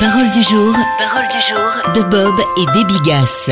Parole du jour, parole du jour de Bob et des Bigas.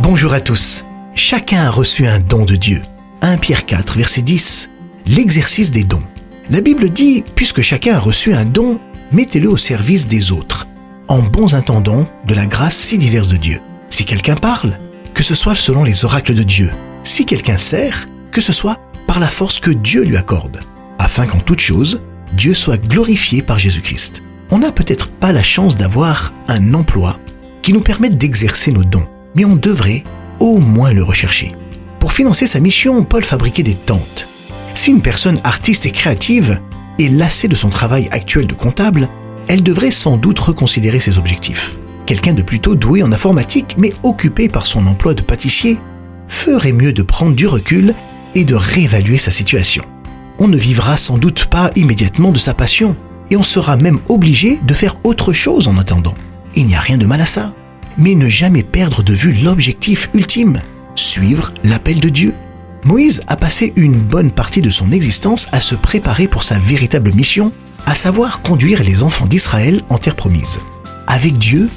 Bonjour à tous. Chacun a reçu un don de Dieu. 1 Pierre 4, verset 10. L'exercice des dons. La Bible dit, puisque chacun a reçu un don, mettez-le au service des autres, en bons intendants de la grâce si diverse de Dieu. Si quelqu'un parle, que ce soit selon les oracles de Dieu. Si quelqu'un sert, que ce soit par la force que Dieu lui accorde, afin qu'en toute chose, Dieu soit glorifié par Jésus-Christ on n'a peut-être pas la chance d'avoir un emploi qui nous permette d'exercer nos dons, mais on devrait au moins le rechercher. Pour financer sa mission, Paul fabriquait des tentes. Si une personne artiste et créative est lassée de son travail actuel de comptable, elle devrait sans doute reconsidérer ses objectifs. Quelqu'un de plutôt doué en informatique mais occupé par son emploi de pâtissier ferait mieux de prendre du recul et de réévaluer sa situation. On ne vivra sans doute pas immédiatement de sa passion, et on sera même obligé de faire autre chose en attendant. Il n'y a rien de mal à ça. Mais ne jamais perdre de vue l'objectif ultime, suivre l'appel de Dieu. Moïse a passé une bonne partie de son existence à se préparer pour sa véritable mission, à savoir conduire les enfants d'Israël en terre promise. Avec Dieu,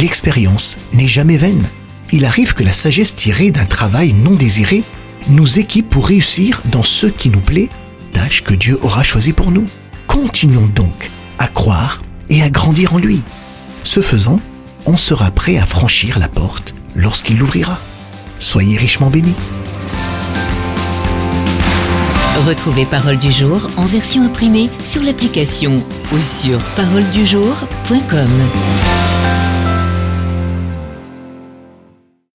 l'expérience n'est jamais vaine. Il arrive que la sagesse tirée d'un travail non désiré nous équipe pour réussir dans ce qui nous plaît, tâche que Dieu aura choisie pour nous. Continuons donc à croire et à grandir en lui. Ce faisant, on sera prêt à franchir la porte lorsqu'il l'ouvrira. Soyez richement bénis. Retrouvez Parole du jour en version imprimée sur l'application ou sur paroledujour.com.